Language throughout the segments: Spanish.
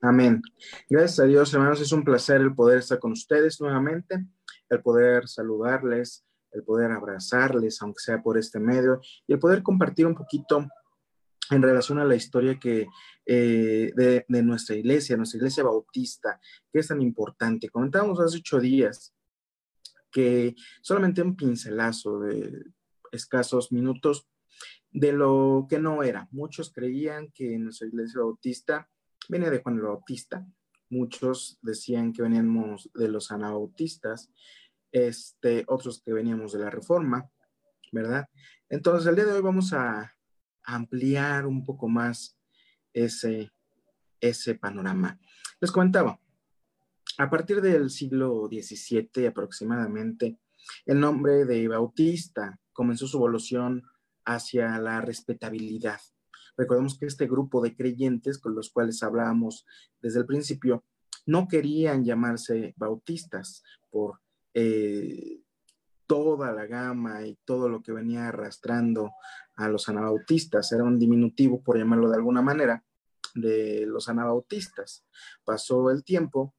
Amén. Gracias a Dios, hermanos. Es un placer el poder estar con ustedes nuevamente, el poder saludarles, el poder abrazarles, aunque sea por este medio, y el poder compartir un poquito en relación a la historia que, eh, de, de, nuestra iglesia, nuestra iglesia bautista, que es tan importante. Comentábamos hace ocho días que solamente un pincelazo de escasos minutos de lo que no era. Muchos creían que nuestra iglesia bautista venía de Juan el Bautista. Muchos decían que veníamos de los anabautistas, este, otros que veníamos de la Reforma, ¿verdad? Entonces, el día de hoy vamos a ampliar un poco más ese, ese panorama. Les comentaba, a partir del siglo XVII aproximadamente, el nombre de Bautista comenzó su evolución hacia la respetabilidad. Recordemos que este grupo de creyentes con los cuales hablábamos desde el principio no querían llamarse bautistas por eh, toda la gama y todo lo que venía arrastrando a los anabautistas. Era un diminutivo, por llamarlo de alguna manera, de los anabautistas. Pasó el tiempo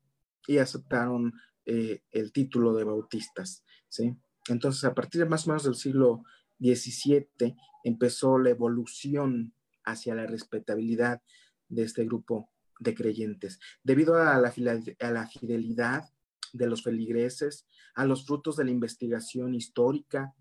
y aceptaron eh, el título de bautistas. ¿sí? Entonces, a partir de más o menos del siglo XVII empezó la evolución hacia la respetabilidad de este grupo de creyentes. Debido a la, a la fidelidad de los feligreses, a los frutos de la investigación histórica,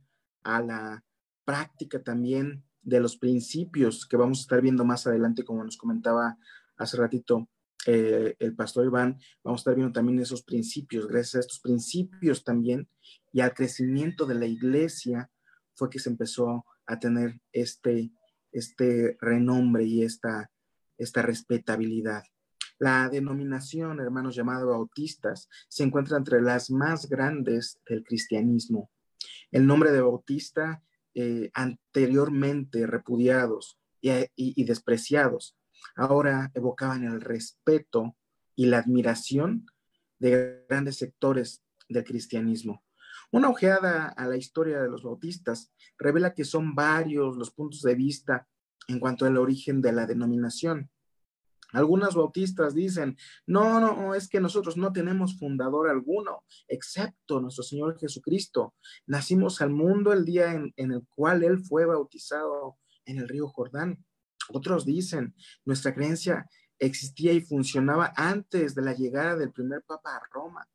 a la práctica también de los principios que vamos a estar viendo más adelante, como nos comentaba hace ratito eh, el pastor Iván, vamos a estar viendo también esos principios, gracias a estos principios también y al crecimiento de la iglesia fue que se empezó a tener este este renombre y esta, esta respetabilidad. La denominación, hermanos llamados bautistas, se encuentra entre las más grandes del cristianismo. El nombre de bautista, eh, anteriormente repudiados y, y despreciados, ahora evocaban el respeto y la admiración de grandes sectores del cristianismo. Una ojeada a la historia de los bautistas revela que son varios los puntos de vista en cuanto al origen de la denominación. Algunos bautistas dicen, no, no, es que nosotros no tenemos fundador alguno, excepto nuestro Señor Jesucristo. Nacimos al mundo el día en, en, el cual Él fue bautizado en el río Jordán. Otros dicen, nuestra creencia existía y funcionaba antes de la llegada del primer papa a Roma.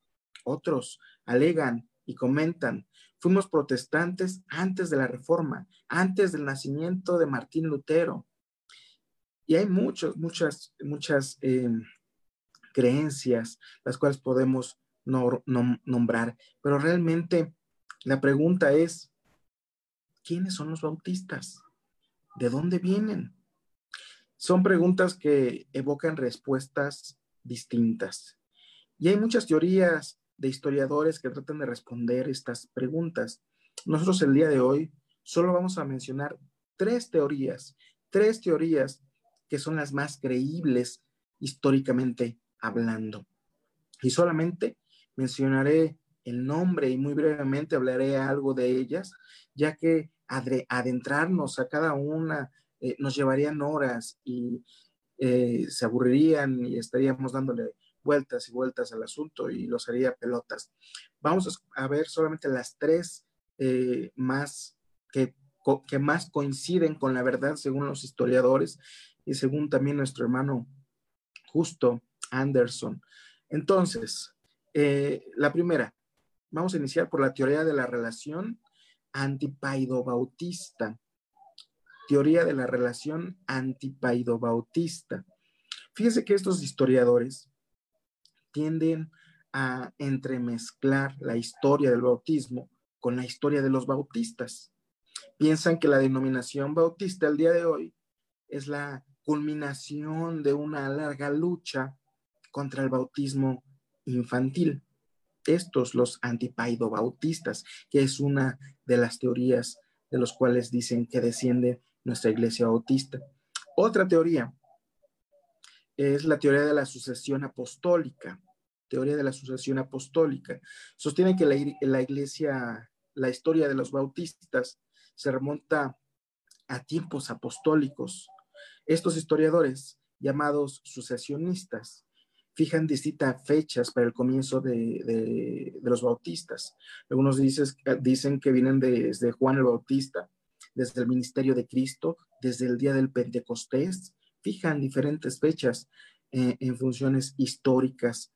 Otros alegan, y comentan, fuimos protestantes antes de la reforma, antes del nacimiento de Martín Lutero. Y hay muchos, muchas, muchas eh, creencias las cuales podemos nombrar, pero realmente la pregunta es, ¿quiénes son los bautistas? ¿De dónde vienen? Son preguntas que evocan respuestas distintas. Y hay muchas teorías de historiadores que tratan de responder estas preguntas. Nosotros el día de hoy solo vamos a mencionar tres teorías, tres teorías que son las más creíbles históricamente hablando. Y solamente mencionaré el nombre y muy brevemente hablaré algo de ellas, ya que adentrarnos a cada una eh, nos llevarían horas y eh, se aburrirían y estaríamos dándole vueltas y vueltas al asunto y los haría pelotas. Vamos a ver solamente las tres eh, más que, que más coinciden con la verdad según los historiadores y según también nuestro hermano Justo Anderson. Entonces, eh, la primera, vamos a iniciar por la teoría de la relación antipaido-bautista. Teoría de la relación antipaido-bautista. Fíjese que estos historiadores tienden a entremezclar la historia del bautismo con la historia de los bautistas. Piensan que la denominación bautista al día de hoy es la culminación de una larga lucha contra el bautismo infantil. Estos, los antipaido bautistas, que es una de las teorías de los cuales dicen que desciende nuestra iglesia bautista. Otra teoría es la teoría de la sucesión apostólica, teoría de la sucesión apostólica. Sostiene que la, iglesia, la historia de los bautistas se remonta a tiempos apostólicos. Estos historiadores, llamados sucesionistas, fijan distintas fechas para el comienzo de, los bautistas. Algunos dicen que vienen desde Juan el Bautista, desde el ministerio de Cristo, desde el día del Pentecostés, fijan diferentes fechas eh, en funciones históricas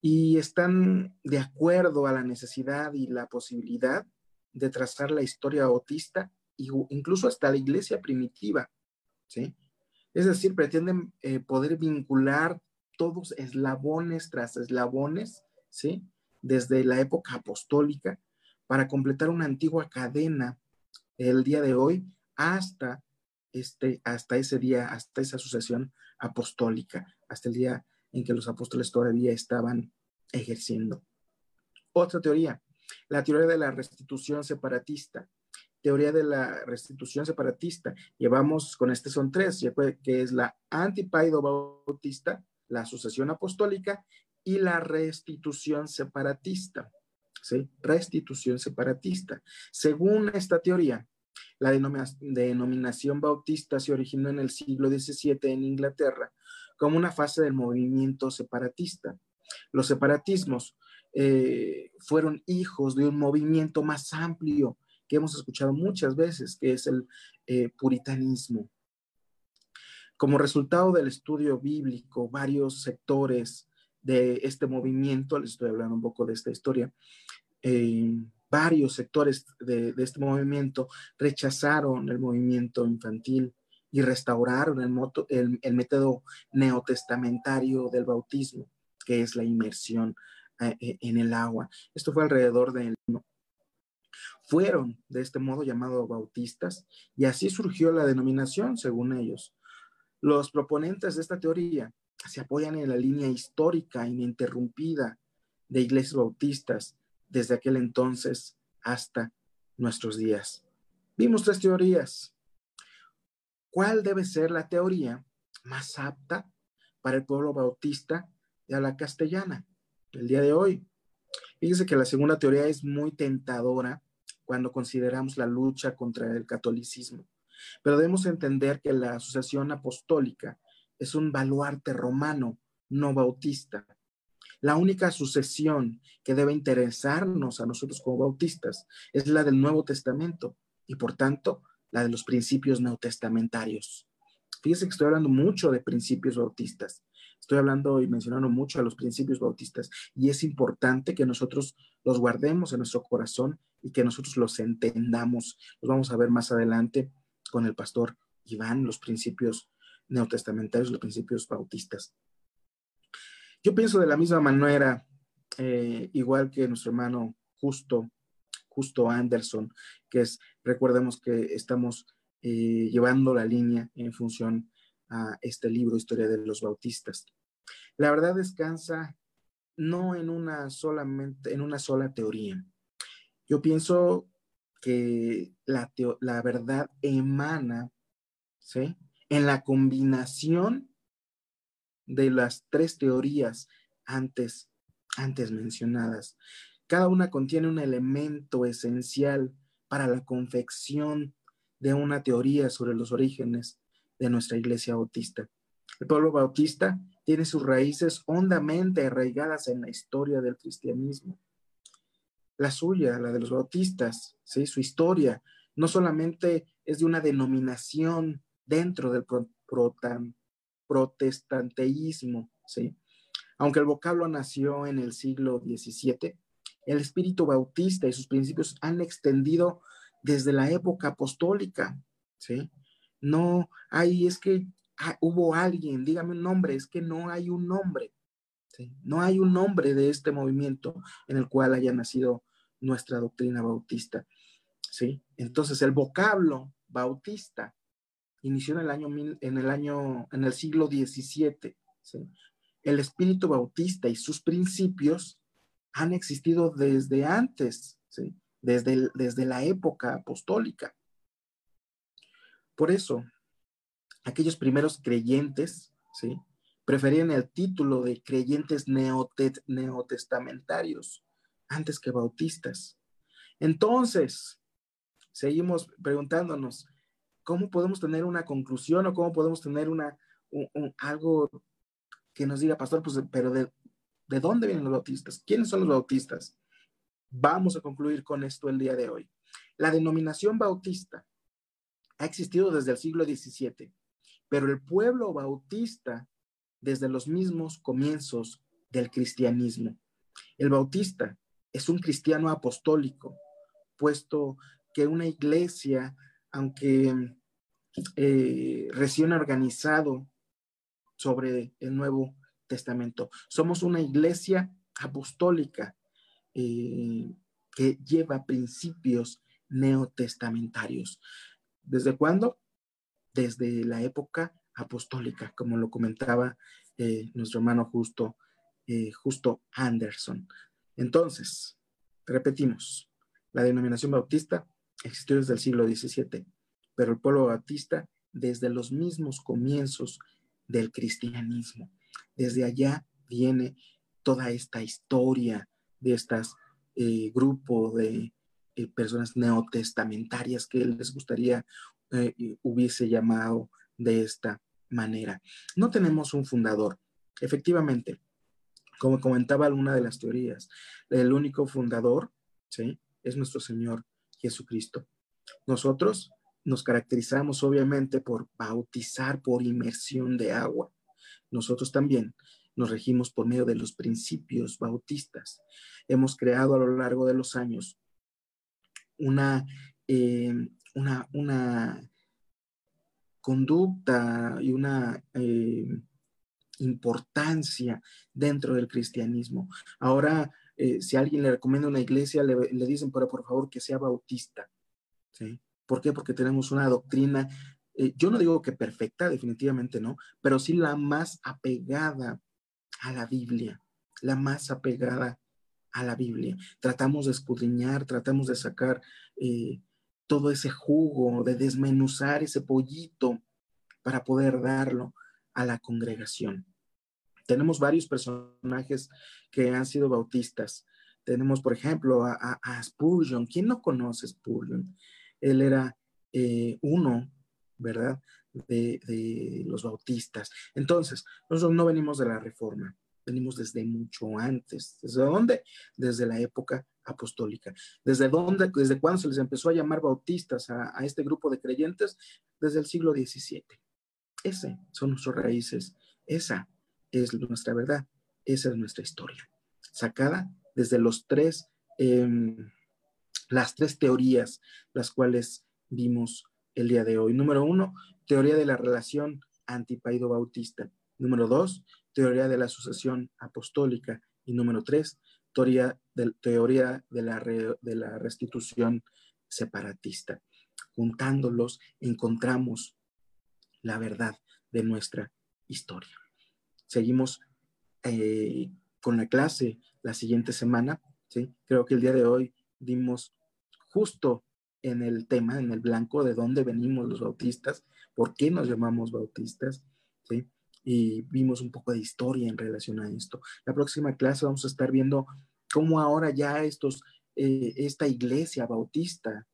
y están de acuerdo a la necesidad y la posibilidad de trazar la historia bautista incluso hasta la iglesia primitiva, ¿sí? Es decir, pretenden eh, poder vincular todos eslabones tras eslabones, ¿sí? Desde la época apostólica para completar una antigua cadena el día de hoy hasta, este, hasta ese día, hasta esa sucesión apostólica, hasta el día en que los apóstoles todavía estaban ejerciendo. Otra teoría, la teoría de la restitución separatista. Teoría de la restitución separatista. Llevamos con este son tres, que es la antipaido bautista, la sucesión apostólica y la restitución separatista. ¿Sí? Restitución separatista. Según esta teoría, la denominación bautista se originó en el siglo XVII en Inglaterra como una fase del movimiento separatista. Los separatismos eh, fueron hijos de un movimiento más amplio que hemos escuchado muchas veces, que es el eh, puritanismo. Como resultado del estudio bíblico, varios sectores de este movimiento, les estoy hablando un poco de esta historia, eh, varios sectores de, este movimiento rechazaron el movimiento infantil y restauraron el, el, método neotestamentario del bautismo, que es la inmersión eh, eh, en el agua. Esto fue alrededor del... Fueron de este modo llamados bautistas y así surgió la denominación, según ellos. Los proponentes de esta teoría se apoyan en la línea histórica ininterrumpida de iglesias bautistas desde aquel entonces hasta nuestros días. Vimos tres teorías. ¿Cuál debe ser la teoría más apta para el pueblo bautista de la castellana el día de hoy? Fíjese que la segunda teoría es muy tentadora cuando consideramos la lucha contra el catolicismo. Pero debemos entender que la asociación apostólica es un baluarte romano, no bautista. La única sucesión que debe interesarnos a nosotros como bautistas es la del Nuevo Testamento y por tanto la de los principios neotestamentarios. Fíjese que estoy hablando mucho de principios bautistas. Estoy hablando y mencionando mucho a los principios bautistas y es importante que nosotros los guardemos en nuestro corazón y que nosotros los entendamos. Los vamos a ver más adelante con el pastor Iván, los principios neotestamentarios, los principios bautistas. Yo pienso de la misma manera, eh, igual que nuestro hermano Justo, Justo Anderson, que es, recordemos que estamos eh, llevando la línea en función a este libro, Historia de los Bautistas. La verdad descansa no en una, solamente, en una sola teoría. Yo pienso que la, la verdad emana ¿sí? en la combinación de las tres teorías antes, antes mencionadas. Cada una contiene un elemento esencial para la confección de una teoría sobre los orígenes de nuestra iglesia bautista. El pueblo bautista tiene sus raíces hondamente arraigadas en la historia del cristianismo la suya, la de los bautistas, ¿sí? su historia, no solamente es de una denominación dentro del protestanteísmo, ¿sí? aunque el vocablo nació en el siglo XVII, el espíritu bautista y sus principios han extendido desde la época apostólica, ¿sí? No hay, es que hubo alguien, dígame un nombre, es que no hay un nombre, ¿sí? No hay un nombre de este movimiento en el cual haya nacido nuestra doctrina bautista. ¿sí? Entonces, el vocablo bautista inició en el año, en el, año, en el siglo XVII. ¿sí? El espíritu bautista y sus principios han existido desde antes, ¿sí? desde, desde la época apostólica. Por eso, aquellos primeros creyentes, ¿sí? preferían el título de creyentes neotestamentarios antes que bautistas. Entonces, seguimos preguntándonos, ¿cómo podemos tener una conclusión o cómo podemos tener una, algo que nos diga, pastor, pues, pero de, ¿de dónde vienen los bautistas? ¿Quiénes son los bautistas? Vamos a concluir con esto el día de hoy. La denominación bautista ha existido desde el siglo XVII, pero el pueblo bautista desde los mismos comienzos del cristianismo. El bautista es un cristiano apostólico, puesto que una iglesia, aunque eh, recién organizado sobre el Nuevo Testamento, somos una iglesia apostólica eh, que lleva principios neotestamentarios. ¿Desde cuándo? Desde la época apostólica, como lo comentaba eh, nuestro hermano justo, eh, justo Anderson. Entonces, repetimos, la denominación bautista existió desde el siglo XVII, pero el pueblo bautista desde los mismos comienzos del cristianismo. Desde allá viene toda esta historia de estos eh, grupos de personas neotestamentarias que les gustaría hubiese llamado de esta manera. No tenemos un fundador. Efectivamente, como comentaba alguna de las teorías, el único fundador, ¿sí? Es nuestro Señor Jesucristo. Nosotros nos caracterizamos obviamente por bautizar por inmersión de agua. Nosotros también nos regimos por medio de los principios bautistas. Hemos creado a lo largo de los años una, eh, una, conducta y una eh, importancia dentro del cristianismo. Ahora, eh, si alguien le recomienda una iglesia, le, dicen, pero por favor que sea bautista. ¿Por qué? Porque tenemos una doctrina, eh, yo no digo que perfecta, definitivamente no, pero sí la más apegada a la Biblia, la más apegada a la Biblia. Tratamos de escudriñar, tratamos de sacar todo ese jugo, de desmenuzar ese pollito para poder darlo a la congregación. Tenemos varios personajes que han sido bautistas. Tenemos, por ejemplo, a, Spurgeon. ¿Quién no conoce Spurgeon? Él era eh, uno, ¿verdad? De, de, los bautistas. Entonces, nosotros no venimos de la reforma, venimos desde mucho antes. ¿Desde dónde? Desde la época apostólica. ¿Desde dónde? ¿Desde cuándo se les empezó a llamar bautistas a, este grupo de creyentes? Desde el siglo XVII. Ese son nuestras raíces. Esa es nuestra verdad. Esa es nuestra historia. Sacada desde los tres, em, las tres teorías, las cuales vimos el día de hoy. Número uno, teoría de la relación antipaido bautista. Número dos, teoría de la sucesión apostólica. Y número tres, teoría de, teoría de, la, de la restitución separatista. Juntándolos encontramos la verdad de nuestra historia. Seguimos eh, con la clase la siguiente semana. ¿sí? Creo que el día de hoy dimos justo en el tema, en el blanco, de dónde venimos los bautistas, por qué nos llamamos bautistas, ¿sí? y vimos un poco de historia en relación a esto. La próxima clase vamos a estar viendo cómo ahora ya estos, eh, esta iglesia bautista,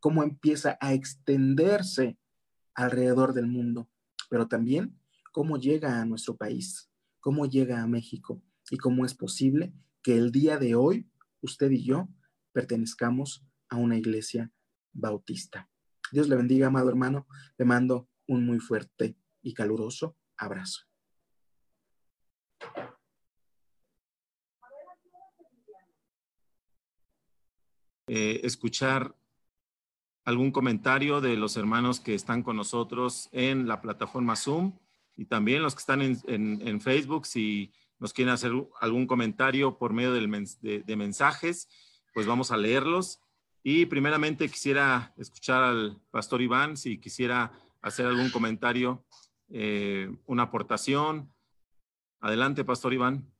cómo empieza a extenderse alrededor del mundo, pero también cómo llega a nuestro país, cómo llega a México y cómo es posible que el día de hoy usted y yo pertenezcamos a una iglesia bautista. Dios le bendiga, amado hermano. Le mando un muy fuerte y caluroso abrazo. Eh, escuchar algún comentario de los hermanos que están con nosotros en la plataforma Zoom y también los que están en, Facebook, si nos quieren hacer algún comentario por medio de, mensajes, pues vamos a leerlos. Y primeramente quisiera escuchar al pastor Iván, si quisiera hacer algún comentario, eh, una aportación. Adelante, pastor Iván.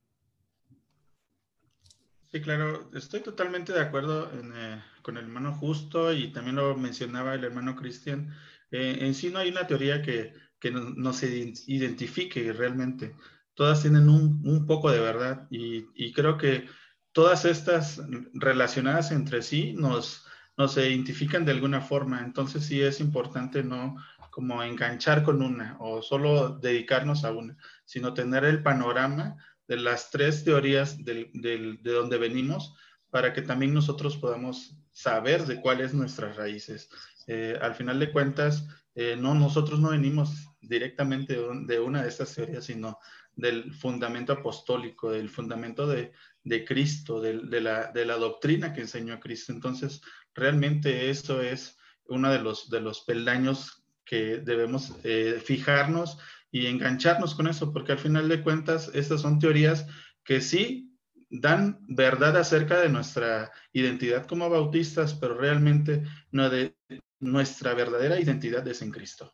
Sí, claro, estoy totalmente de acuerdo eh, con el hermano Justo y también lo mencionaba el hermano Cristian. Eh, en sí no hay una teoría que, que no, se identifique realmente. Todas tienen un, poco de verdad y, creo que todas estas relacionadas entre sí nos, nos identifican de alguna forma. Entonces sí es importante no, como enganchar con una o solo dedicarnos a una, sino tener el panorama de las tres teorías de donde venimos para que también nosotros podamos saber de cuáles nuestras raíces. Eh, al final de cuentas, eh, no, nosotros no venimos directamente de, una de estas teorías, sino del fundamento apostólico, del fundamento de, Cristo, de, la, de la doctrina que enseñó Cristo. Entonces, realmente eso es uno de los, de los peldaños que debemos eh, fijarnos y engancharnos con eso, porque al final de cuentas, estas son teorías que sí dan verdad acerca de nuestra identidad como bautistas, pero realmente no de nuestra verdadera identidad es en Cristo.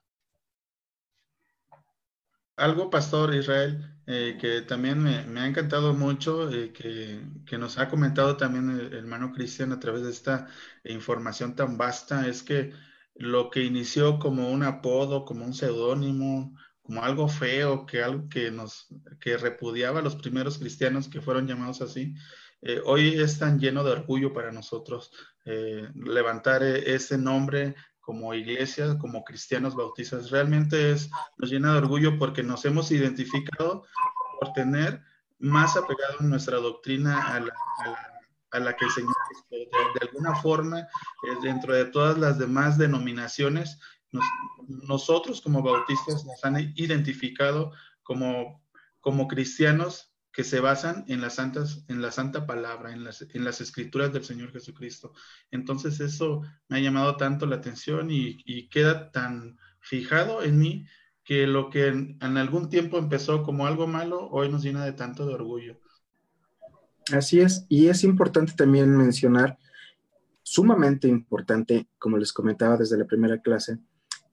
Algo, Pastor Israel, eh, que también me, ha encantado mucho, eh, que, nos ha comentado también el, hermano Cristian a través de esta información tan vasta, es que lo que inició como un apodo, como un seudónimo, como algo feo, que algo que nos que repudiaba a los primeros cristianos que fueron llamados así, eh, hoy es tan lleno de orgullo para nosotros eh, levantar ese nombre como iglesia, como cristianos bautistas. Realmente es, nos llena de orgullo porque nos hemos identificado por tener más apegado en nuestra doctrina a la, a la, que el de, de alguna forma, eh, dentro de todas las demás denominaciones, nosotros como bautistas nos han identificado como, como cristianos que se basan en las santas, en la santa palabra, en las, en las escrituras del Señor Jesucristo. Entonces eso me ha llamado tanto la atención y, queda tan fijado en mí que lo que en, en, algún tiempo empezó como algo malo, hoy nos llena de tanto de orgullo. Así es, y es importante también mencionar, sumamente importante, como les comentaba desde la primera clase,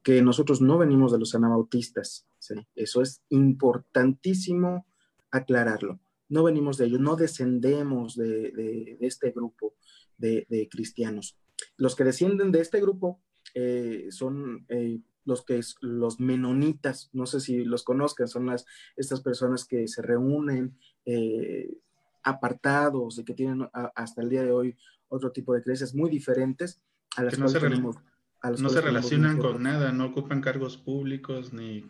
que nosotros no venimos de los anabautistas. ¿sí? Eso es importantísimo aclararlo. No venimos de ellos, no descendemos de, este grupo de, cristianos. Los que descienden de este grupo eh, son eh, los que es, los menonitas, no sé si los conozcan, son las, estas personas que se reúnen eh, apartados y que tienen hasta el día de hoy otro tipo de creencias muy diferentes a las que no tenemos no se relacionan con nada, no ocupan cargos públicos ni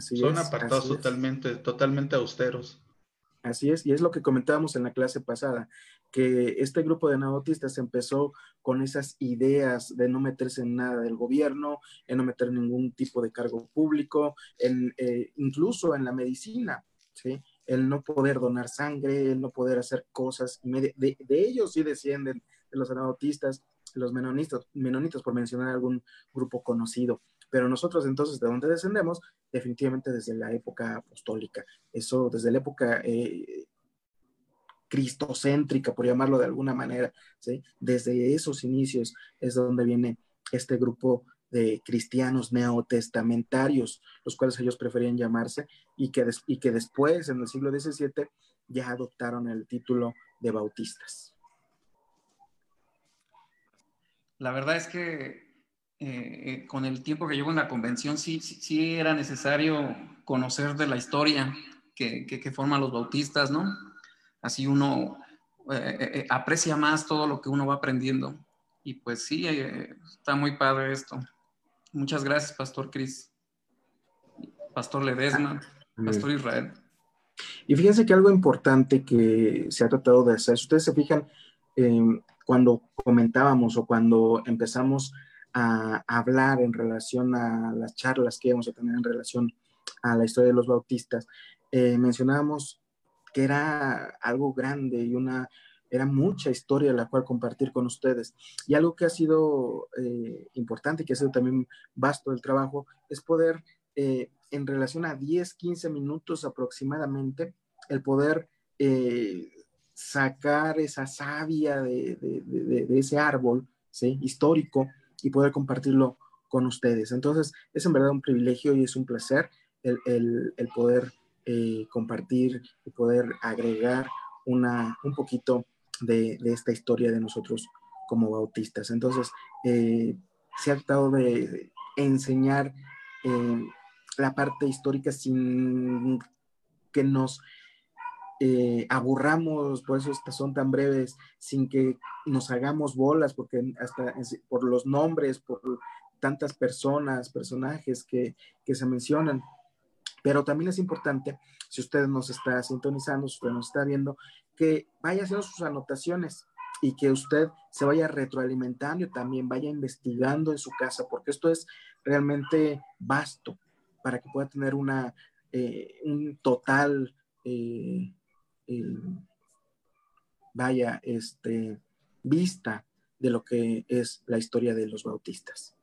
son apartados totalmente, totalmente austeros. Así es, y es lo que comentábamos en la clase pasada, que este grupo de anabautistas empezó con esas ideas de no meterse en nada del gobierno, en no meter ningún tipo de cargo público, en, eh, incluso en la medicina, ¿sí? el no poder donar sangre, el no poder hacer cosas, de, de ellos sí descienden de los anabautistas, los menonitas, menonitas, por mencionar algún grupo conocido. Pero nosotros entonces, ¿de dónde descendemos? Definitivamente desde la época apostólica. Eso desde la época eh, cristocéntrica, por llamarlo de alguna manera. ¿sí? Desde esos inicios es donde viene este grupo de cristianos neotestamentarios, los cuales ellos preferían llamarse, y que, y que después, en el siglo XVII, ya adoptaron el título de bautistas. La verdad es que eh, eh, con el tiempo que llevo en la convención sí, sí, era necesario conocer de la historia que, que, forman los bautistas, ¿no? Así uno eh, aprecia más todo lo que uno va aprendiendo. Y pues sí, está muy padre esto. Muchas gracias, Pastor Cris, Pastor Ledesma, Pastor Israel. Y fíjense que algo importante que se ha tratado de hacer, si ustedes se fijan, cuando comentábamos o cuando empezamos a hablar en relación a las charlas que íbamos a tener en relación a la historia de los bautistas, eh, mencionábamos que era algo grande y una, era mucha historia la cual compartir con ustedes. Y algo que ha sido eh, importante, que ha sido también vasto el trabajo, es poder, eh, en relación a 10, 15 minutos aproximadamente, el poder sacar esa savia de, ese árbol ¿sí? histórico y poder compartirlo con ustedes. Entonces, es en verdad un privilegio y es un placer el, poder eh, compartir y poder agregar una, un poquito de, esta historia de nosotros como bautistas. Entonces, eh, se ha tratado de enseñar eh, la parte histórica sin que nos eh, aburramos, por eso estas son tan breves, sin que nos hagamos bolas, porque hasta por los nombres, por tantas personas, personajes que, que se mencionan. Pero también es importante, si usted nos está sintonizando, si usted nos está viendo, que vaya haciendo sus anotaciones y que usted se vaya retroalimentando y también vaya investigando en su casa, porque esto es realmente vasto para que pueda tener una, eh, un total, eh, vaya, este, vista de lo que es la historia de los bautistas.